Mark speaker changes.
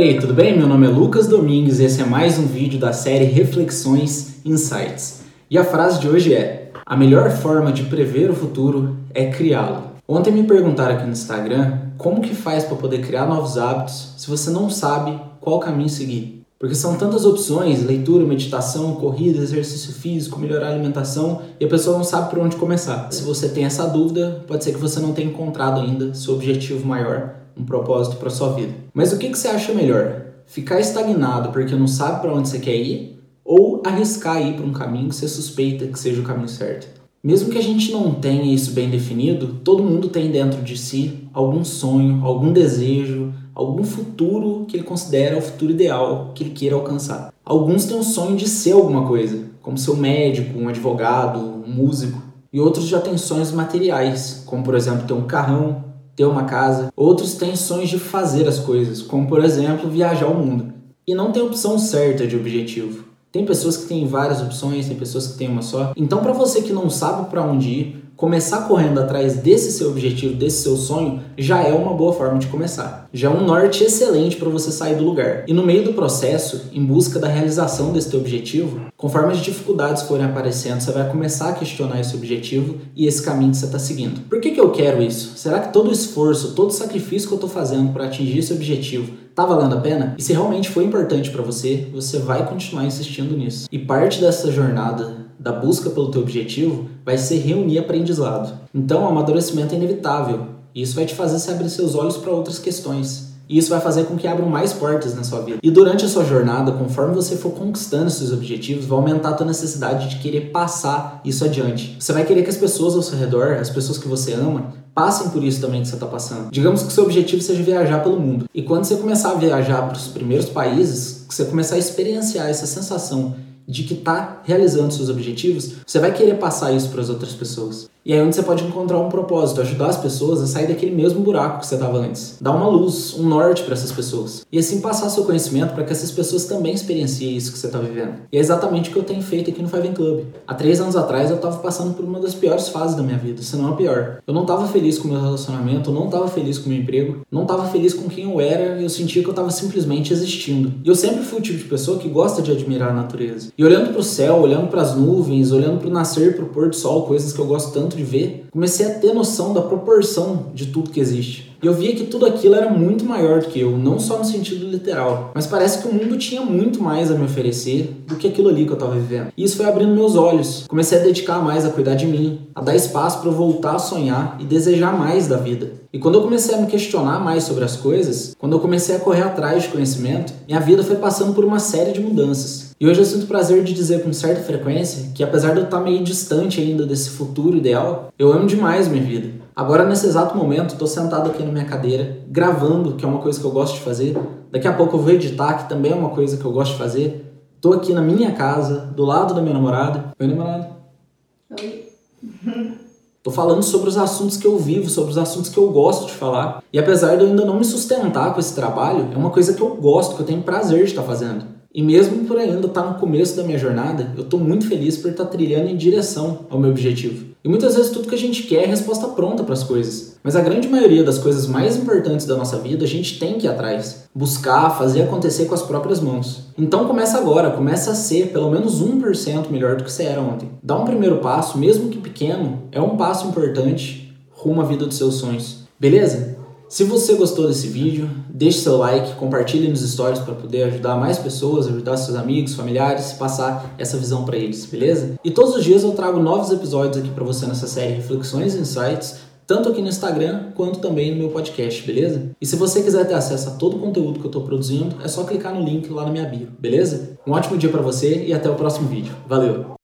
Speaker 1: E aí, tudo bem? Meu nome é Lucas Domingues e esse é mais um vídeo da série Reflexões Insights. E a frase de hoje é: A melhor forma de prever o futuro é criá-lo. Ontem me perguntaram aqui no Instagram como que faz para poder criar novos hábitos se você não sabe qual caminho seguir. Porque são tantas opções, leitura, meditação, corrida, exercício físico, melhorar a alimentação, e a pessoa não sabe por onde começar. Se você tem essa dúvida, pode ser que você não tenha encontrado ainda seu objetivo maior, um propósito para sua vida. Mas o que, que você acha melhor? Ficar estagnado porque não sabe para onde você quer ir? Ou arriscar ir para um caminho que você suspeita que seja o caminho certo? Mesmo que a gente não tenha isso bem definido, todo mundo tem dentro de si algum sonho, algum desejo, algum futuro que ele considera o futuro ideal que ele queira alcançar. Alguns têm o sonho de ser alguma coisa, como ser um médico, um advogado, um músico, e outros já têm sonhos materiais, como por exemplo ter um carrão, ter uma casa. Outros têm sonhos de fazer as coisas, como por exemplo viajar o mundo. E não tem opção certa de objetivo. Tem pessoas que têm várias opções, tem pessoas que têm uma só. Então, para você que não sabe para onde ir, começar correndo atrás desse seu objetivo, desse seu sonho, já é uma boa forma de começar. Já é um norte excelente para você sair do lugar. E no meio do processo, em busca da realização desse teu objetivo, conforme as dificuldades forem aparecendo, você vai começar a questionar esse objetivo e esse caminho que você está seguindo. Por que, que eu quero isso? Será que todo o esforço, todo o sacrifício que eu estou fazendo para atingir esse objetivo tá valendo a pena? E se realmente foi importante para você, você vai continuar insistindo nisso. E parte dessa jornada da busca pelo teu objetivo vai ser reunir aprendizado. Então, o amadurecimento é inevitável. E isso vai te fazer se abrir seus olhos para outras questões. E isso vai fazer com que abram mais portas na sua vida. E durante a sua jornada, conforme você for conquistando esses objetivos, vai aumentar a tua necessidade de querer passar isso adiante. Você vai querer que as pessoas ao seu redor, as pessoas que você ama, passem por isso também que você está passando. Digamos que seu objetivo seja viajar pelo mundo. E quando você começar a viajar para os primeiros países, você começar a experienciar essa sensação de que está realizando seus objetivos, você vai querer passar isso para as outras pessoas. E aí onde você pode encontrar um propósito, ajudar as pessoas a sair daquele mesmo buraco que você estava antes. Dar uma luz, um norte para essas pessoas. E assim passar seu conhecimento para que essas pessoas também experienciem isso que você está vivendo. E é exatamente o que eu tenho feito aqui no Five Club. Há três anos atrás eu estava passando por uma das piores fases da minha vida, se não a pior. Eu não estava feliz com o meu relacionamento, eu não estava feliz com o meu emprego, não estava feliz com quem eu era e eu sentia que eu estava simplesmente existindo. E eu sempre fui o tipo de pessoa que gosta de admirar a natureza. E olhando para o céu, olhando para as nuvens, olhando para o nascer, para o pôr do sol, coisas que eu gosto tanto de ver, comecei a ter noção da proporção de tudo que existe. E eu via que tudo aquilo era muito maior do que eu, não só no sentido literal, mas parece que o mundo tinha muito mais a me oferecer do que aquilo ali que eu estava vivendo. E isso foi abrindo meus olhos. Comecei a dedicar mais a cuidar de mim, a dar espaço para eu voltar a sonhar e desejar mais da vida. E quando eu comecei a me questionar mais sobre as coisas, quando eu comecei a correr atrás de conhecimento, minha vida foi passando por uma série de mudanças. E hoje eu sinto prazer de dizer com certa frequência que apesar de eu estar meio distante ainda desse futuro ideal, eu amo demais minha vida. Agora, nesse exato momento, estou sentado aqui na minha cadeira, gravando, que é uma coisa que eu gosto de fazer. Daqui a pouco eu vou editar, que também é uma coisa que eu gosto de fazer. Estou aqui na minha casa, do lado da minha namorada. Oi, namorada.
Speaker 2: Oi.
Speaker 1: Tô falando sobre os assuntos que eu vivo, sobre os assuntos que eu gosto de falar. E apesar de eu ainda não me sustentar com esse trabalho, é uma coisa que eu gosto, que eu tenho prazer de estar fazendo. E mesmo por ainda estar no começo da minha jornada, eu estou muito feliz por estar trilhando em direção ao meu objetivo. E muitas vezes tudo que a gente quer é resposta pronta para as coisas. Mas a grande maioria das coisas mais importantes da nossa vida a gente tem que ir atrás, buscar, fazer acontecer com as próprias mãos. Então começa agora, começa a ser pelo menos 1% melhor do que você era ontem. Dá um primeiro passo, mesmo que pequeno, é um passo importante rumo à vida dos seus sonhos. Beleza? Se você gostou desse vídeo, deixe seu like, compartilhe nos stories para poder ajudar mais pessoas, ajudar seus amigos, familiares, passar essa visão para eles, beleza? E todos os dias eu trago novos episódios aqui para você nessa série Reflexões e Insights, tanto aqui no Instagram quanto também no meu podcast, beleza? E se você quiser ter acesso a todo o conteúdo que eu estou produzindo, é só clicar no link lá na minha bio, beleza? Um ótimo dia para você e até o próximo vídeo. Valeu!